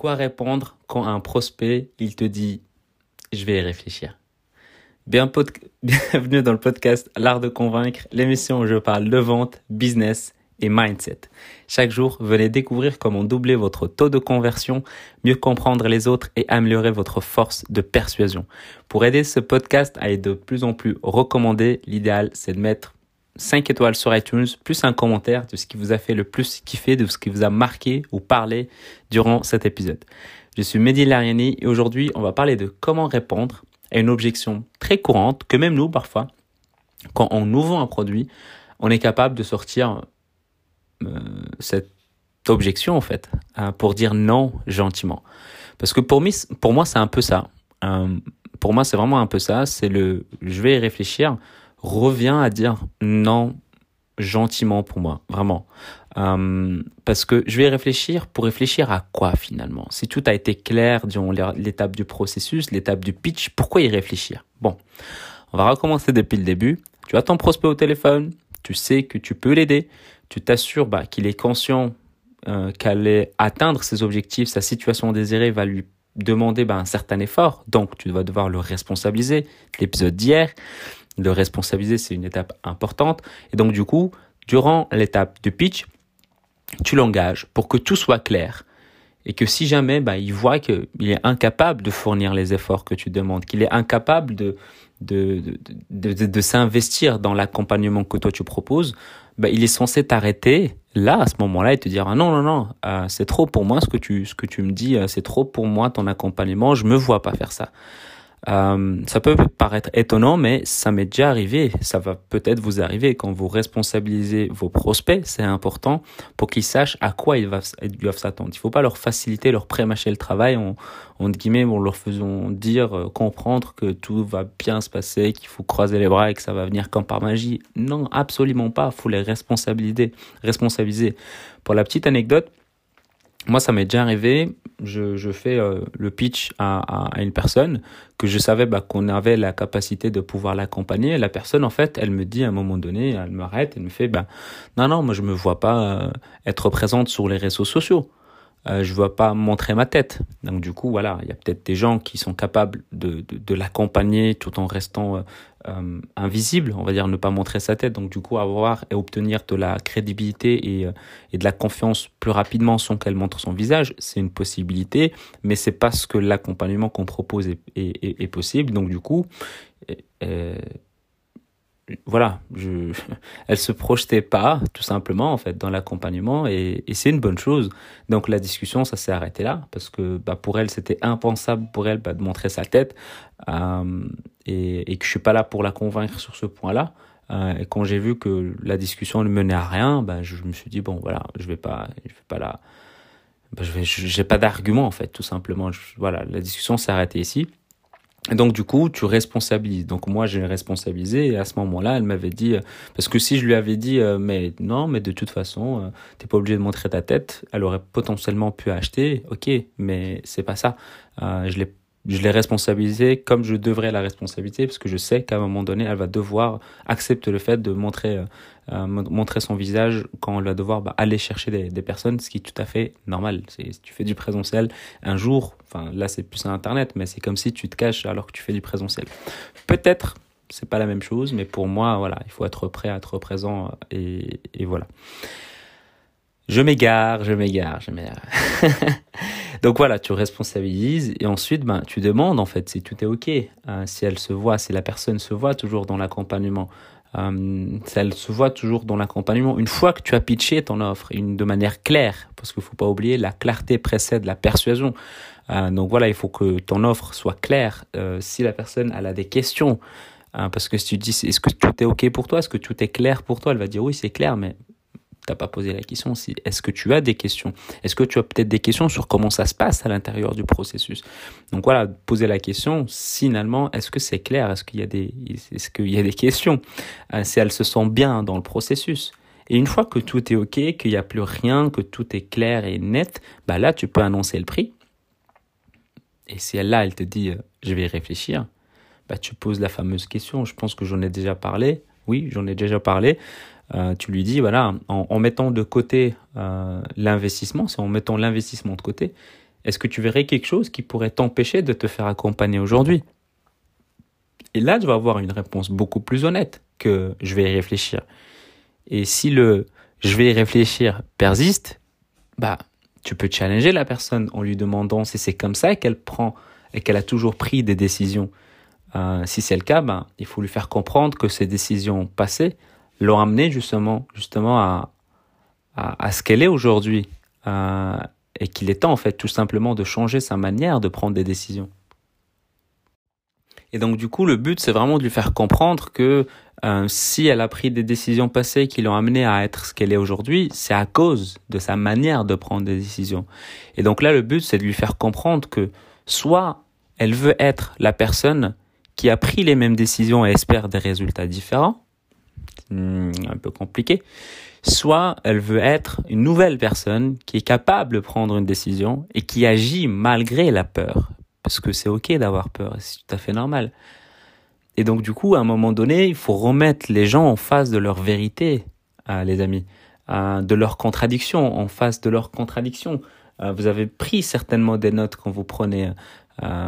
Quoi répondre quand un prospect, il te dit je vais y réfléchir Bienvenue dans le podcast L'art de convaincre, l'émission où je parle de vente, business et mindset. Chaque jour, venez découvrir comment doubler votre taux de conversion, mieux comprendre les autres et améliorer votre force de persuasion. Pour aider ce podcast à être de plus en plus recommandé, l'idéal c'est de mettre 5 étoiles sur iTunes, plus un commentaire de ce qui vous a fait le plus kiffer, de ce qui vous a marqué ou parlé durant cet épisode. Je suis Mehdi Lariani et aujourd'hui on va parler de comment répondre à une objection très courante que même nous parfois, quand on nous vend un produit, on est capable de sortir euh, cette objection en fait, hein, pour dire non gentiment. Parce que pour, pour moi c'est un peu ça. Euh, pour moi c'est vraiment un peu ça, c'est le je vais réfléchir reviens à dire non gentiment pour moi, vraiment. Euh, parce que je vais réfléchir pour réfléchir à quoi finalement? Si tout a été clair durant l'étape du processus, l'étape du pitch, pourquoi y réfléchir? Bon, on va recommencer depuis le début. Tu as ton prospect au téléphone, tu sais que tu peux l'aider, tu t'assures bah, qu'il est conscient euh, qu'aller atteindre ses objectifs, sa situation désirée va lui demander bah, un certain effort, donc tu vas devoir le responsabiliser. L'épisode d'hier, le responsabiliser, c'est une étape importante. Et donc, du coup, durant l'étape de pitch, tu l'engages pour que tout soit clair. Et que si jamais bah, il voit qu'il est incapable de fournir les efforts que tu demandes, qu'il est incapable de, de, de, de, de s'investir dans l'accompagnement que toi tu proposes, bah, il est censé t'arrêter là, à ce moment-là, et te dire ah non, non, non, euh, c'est trop pour moi ce que tu, ce que tu me dis, euh, c'est trop pour moi ton accompagnement, je me vois pas faire ça. Euh, ça peut paraître étonnant, mais ça m'est déjà arrivé. Ça va peut-être vous arriver quand vous responsabilisez vos prospects. C'est important pour qu'ils sachent à quoi ils doivent s'attendre. Il ne faut pas leur faciliter, leur prémâcher le travail en, en guillemets, en leur faisant dire, euh, comprendre que tout va bien se passer, qu'il faut croiser les bras et que ça va venir comme par magie. Non, absolument pas. Il faut les responsabiliser. responsabiliser. Pour la petite anecdote, moi, ça m'est déjà arrivé. Je, je fais euh, le pitch à, à, une personne que je savais bah, qu'on avait la capacité de pouvoir l'accompagner. La personne, en fait, elle me dit à un moment donné, elle m'arrête, elle me fait, bah, non, non, moi, je me vois pas euh, être présente sur les réseaux sociaux euh, je ne veux pas montrer ma tête. Donc du coup, voilà, il y a peut-être des gens qui sont capables de, de, l'accompagner tout en restant euh, euh, invisible, on va dire ne pas montrer sa tête. Donc du coup, avoir et obtenir de la crédibilité et, et de la confiance plus rapidement sans qu'elle montre son visage, c'est une possibilité, mais c'est parce que l'accompagnement qu'on propose est, est, possible. Donc du coup, voilà, je, elle se projetait pas, tout simplement, en fait, dans l'accompagnement, et, et c'est une bonne chose. Donc la discussion, ça s'est arrêté là, parce que bah, pour elle, c'était impensable pour elle bah, de montrer sa tête, euh, et, et, que je suis pas là pour la convaincre sur ce point-là. Euh, et quand j'ai vu que la discussion ne menait à rien, bah, je, me suis dit bon, voilà, je vais pas, je vais pas la, bah, je vais, j'ai pas d'argument en fait, tout simplement. voilà, la discussion s'est arrêtée ici. Et donc du coup, tu responsabilises. Donc moi, j'ai responsabilisé et à ce moment-là, elle m'avait dit euh, parce que si je lui avais dit euh, mais non, mais de toute façon, euh, t'es pas obligé de montrer ta tête, elle aurait potentiellement pu acheter. OK, mais c'est pas ça. je l'ai je l'ai responsabilisée comme je devrais la responsabiliser parce que je sais qu'à un moment donné, elle va devoir accepter le fait de montrer, euh, euh montrer son visage quand elle va devoir bah, aller chercher des, personnes, ce qui est tout à fait normal. Si tu fais du présentiel un jour, enfin là c'est plus à Internet, mais c'est comme si tu te caches alors que tu fais du présentiel. Peut-être, c'est pas la même chose, mais pour moi, voilà, il faut être prêt à être présent et voilà. Je m'égare, je m'égare, je m'égare. Donc voilà, tu responsabilises et ensuite ben, tu demandes en fait si tout est OK, euh, si elle se voit, si la personne se voit toujours dans l'accompagnement, euh, si elle se voit toujours dans l'accompagnement. Une fois que tu as pitché ton offre une, de manière claire, parce qu'il faut pas oublier, la clarté précède la persuasion. Euh, donc voilà, il faut que ton offre soit claire. Euh, si la personne elle a des questions, euh, parce que si tu dis est-ce que tout est OK pour toi, est-ce que tout est clair pour toi, elle va dire oui c'est clair, mais t'as pas posé la question si est-ce que tu as des questions? Est-ce que tu as peut-être des questions sur comment ça se passe à l'intérieur du processus? Donc voilà, poser la question. Finalement, est-ce que c'est clair? Est-ce qu'il y a des est-ce qu'il y a des questions? Euh, Si elle se sent bien dans le processus. Et une fois que tout est ok, qu'il n'y a plus rien, que tout est clair et net, bah là tu peux annoncer le prix. Et si elle là, elle te dit euh, je vais y réfléchir, bah tu poses la fameuse question. Je pense que j'en ai déjà parlé. Oui, j'en ai déjà parlé. Euh, tu lui dis, voilà, en, mettant de côté euh, l'investissement, c'est en mettant l'investissement de côté, est-ce que tu verrais quelque chose qui pourrait t'empêcher de te faire accompagner aujourd'hui? Et là, tu vas avoir une réponse beaucoup plus honnête que je vais y réfléchir. Et si le je vais y réfléchir persiste, bah, tu peux challenger la personne en lui demandant si c'est comme ça qu'elle prend et qu'elle a toujours pris des décisions. Euh, si c'est le cas, bah, il faut lui faire comprendre que ces décisions passées l'ont amené justement, justement à, à, ce qu'elle est aujourd'hui. Euh, et qu'il est temps en fait tout simplement de changer sa manière de prendre des décisions. Et donc du coup, le but, c'est vraiment de lui faire comprendre que euh, si elle a pris des décisions passées qui l'ont amenée à être ce qu'elle est aujourd'hui, c'est à cause de sa manière de prendre des décisions. Et donc là, le but, c'est de lui faire comprendre que soit elle veut être la personne qui a pris les mêmes décisions et espère des résultats différents, un peu compliqué, soit elle veut être une nouvelle personne qui est capable de prendre une décision et qui agit malgré la peur. Parce que c'est ok d'avoir peur, c'est tout à fait normal. Et donc du coup, à un moment donné, il faut remettre les gens en face de leur vérité, euh, les amis, euh, de leur contradiction, en face de leur contradiction. Euh, vous avez pris certainement des notes quand vous prenez,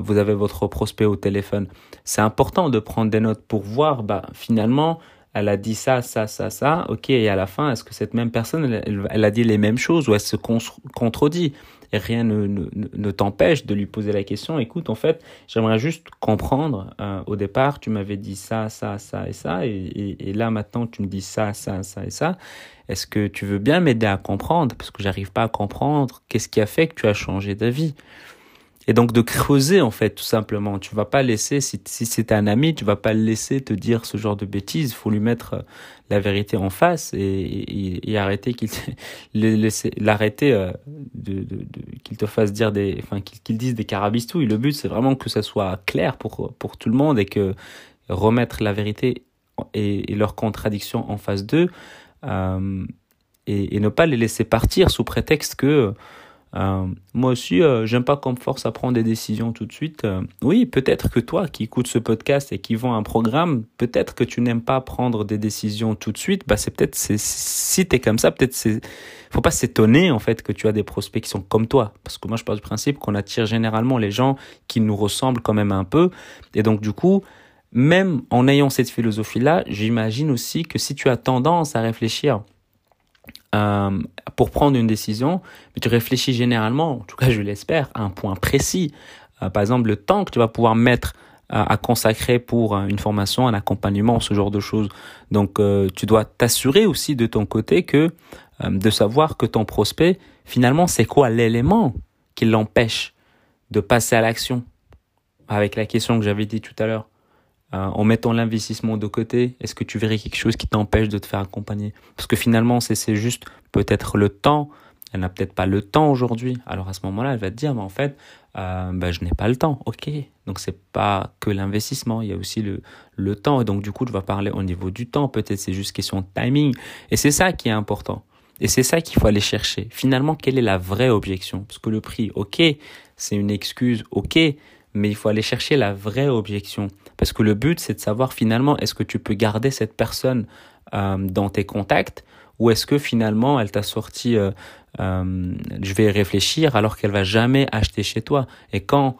vous avez votre prospect au téléphone. C'est important de prendre des notes pour voir, bah, finalement, elle a dit ça, ça, ça, ça, ok, et à la fin, est-ce que cette même personne, elle, a dit les mêmes choses ou elle se contredit? Et rien ne, t'empêche de lui poser la question, écoute, en fait, j'aimerais juste comprendre, euh, au départ, tu m'avais dit ça, ça, ça et ça, et, et, là maintenant, tu me dis ça, ça, ça et ça. Est-ce que tu veux bien m'aider à comprendre? Parce que j'arrive pas à comprendre qu'est-ce qui a fait que tu as changé d'avis. Et donc de creuser en fait tout simplement. Tu vas pas laisser si, si c'est un ami, tu vas pas le laisser te dire ce genre de bêtises. Faut lui mettre euh, la vérité en face et, et, et arrêter qu'il l'arrêter euh, de, de, de qu'il te fasse dire des enfin qu'il dise des carabistouilles. Le but c'est vraiment que ça soit clair pour pour tout le monde et que remettre la vérité et, et leur contradiction en face d'eux euh, et ne pas les laisser partir sous prétexte que euh, moi aussi, euh, j'aime pas qu'on me force à prendre des décisions tout de suite. Euh, oui, peut-être que toi qui écoutes ce podcast et qui vend un programme, peut-être que tu n'aimes pas prendre des décisions tout de suite. Bah, c'est peut-être, si t'es comme ça, peut-être faut pas s'étonner en fait que tu as des prospects qui sont comme toi. Parce que moi, je pars du principe qu'on attire généralement les gens qui nous ressemblent quand même un peu. Et donc, du coup, même en ayant cette philosophie-là, j'imagine aussi que si tu as tendance à réfléchir euh, pour prendre une décision, mais tu réfléchis généralement, en tout cas je l'espère, à un point précis. Euh, par exemple, le temps que tu vas pouvoir mettre euh, à consacrer pour une formation, un accompagnement, ce genre de choses. Donc tu dois t'assurer aussi de ton côté que de savoir que ton prospect, finalement, c'est quoi l'élément qui l'empêche de passer à l'action avec la question que j'avais dit tout à l'heure. Euh, en mettant l'investissement de côté, est-ce que tu verrais quelque chose qui t'empêche de te faire accompagner? Parce que finalement, c'est juste peut-être le temps. Elle n'a peut-être pas le temps aujourd'hui. Alors à ce moment-là, elle va te dire, mais en fait, euh, ben, je n'ai pas le temps. Ok. Donc c'est pas que l'investissement, il y a aussi le, le temps. Et donc du coup, tu vas parler au niveau du temps. Peut-être c'est juste question de timing. Et c'est ça qui est important. Et c'est ça qu'il faut aller chercher. Finalement, quelle est la vraie objection? Parce que le prix, ok, c'est une excuse, ok, mais il faut aller chercher la vraie objection. Parce que le but, c'est de savoir finalement, est-ce que tu peux garder cette personne euh, dans tes contacts ou est-ce que finalement, elle t'a sorti, euh, euh, je vais réfléchir alors qu'elle va jamais acheter chez toi. Et quand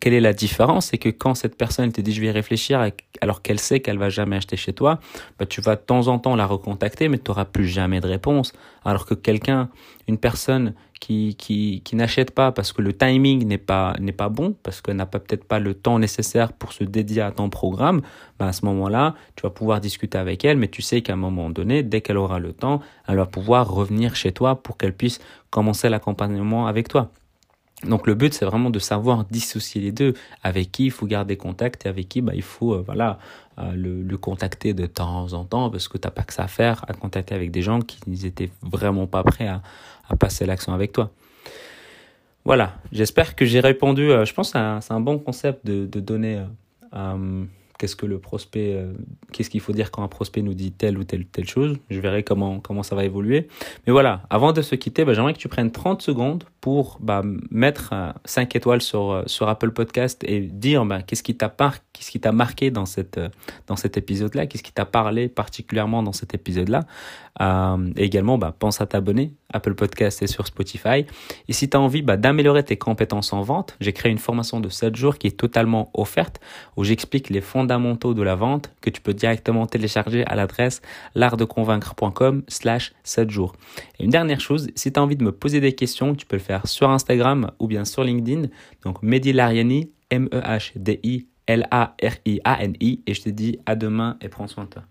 quelle est la différence C'est que quand cette personne te dit je vais réfléchir alors qu'elle sait qu'elle va jamais acheter chez toi, bah, tu vas de temps en temps la recontacter mais tu n'auras plus jamais de réponse. Alors que quelqu'un, une personne qui, qui, qui n'achète pas parce que le timing n'est pas, n'est pas bon, parce qu'elle n'a peut-être pas le temps nécessaire pour se dédier à ton programme, bah, à ce moment-là, tu vas pouvoir discuter avec elle, mais tu sais qu'à un moment donné, dès qu'elle aura le temps, elle va pouvoir revenir chez toi pour qu'elle puisse commencer l'accompagnement avec toi. Donc le but c'est vraiment de savoir dissocier les deux. Avec qui il faut garder contact et avec qui bah, il faut euh, voilà euh, le, le, contacter de temps en temps parce que t'as pas que ça à faire à contacter avec des gens qui n'étaient vraiment pas prêts à, à passer l'action avec toi. Voilà, j'espère que j'ai répondu. Euh, je pense que c'est un, bon concept de, de donner qu'est-ce que le prospect, euh, qu'est-ce qu'il faut dire quand un prospect nous dit telle ou telle telle chose. Je verrai comment comment ça va évoluer. Mais voilà, avant de se quitter, bah, j'aimerais que tu prennes 30 secondes pour bah, mettre 5 étoiles sur euh, sur Apple Podcast et dire bah, qu'est-ce qui t'a par... qu'est-ce marqué dans cette euh, dans cet épisode-là, qu'est-ce qui t'a parlé particulièrement dans cet épisode-là? et également, pense à t'abonner Apple Podcast et sur Spotify. Et si tu as envie bah, d'améliorer tes compétences en vente, j'ai créé une formation de 7 jours qui est totalement offerte où j'explique les fondamentaux de la vente que tu peux directement télécharger à l'adresse l'artdeconvaincre.com slash 7 jours. Et une dernière chose, si tu as envie de me poser des questions, tu peux le faire sur Instagram ou bien sur LinkedIn. Donc Mehdi Lariani, M-E-H-D-I L-A-R-I-A-N-I. Et je te dis à demain et prends soin de toi.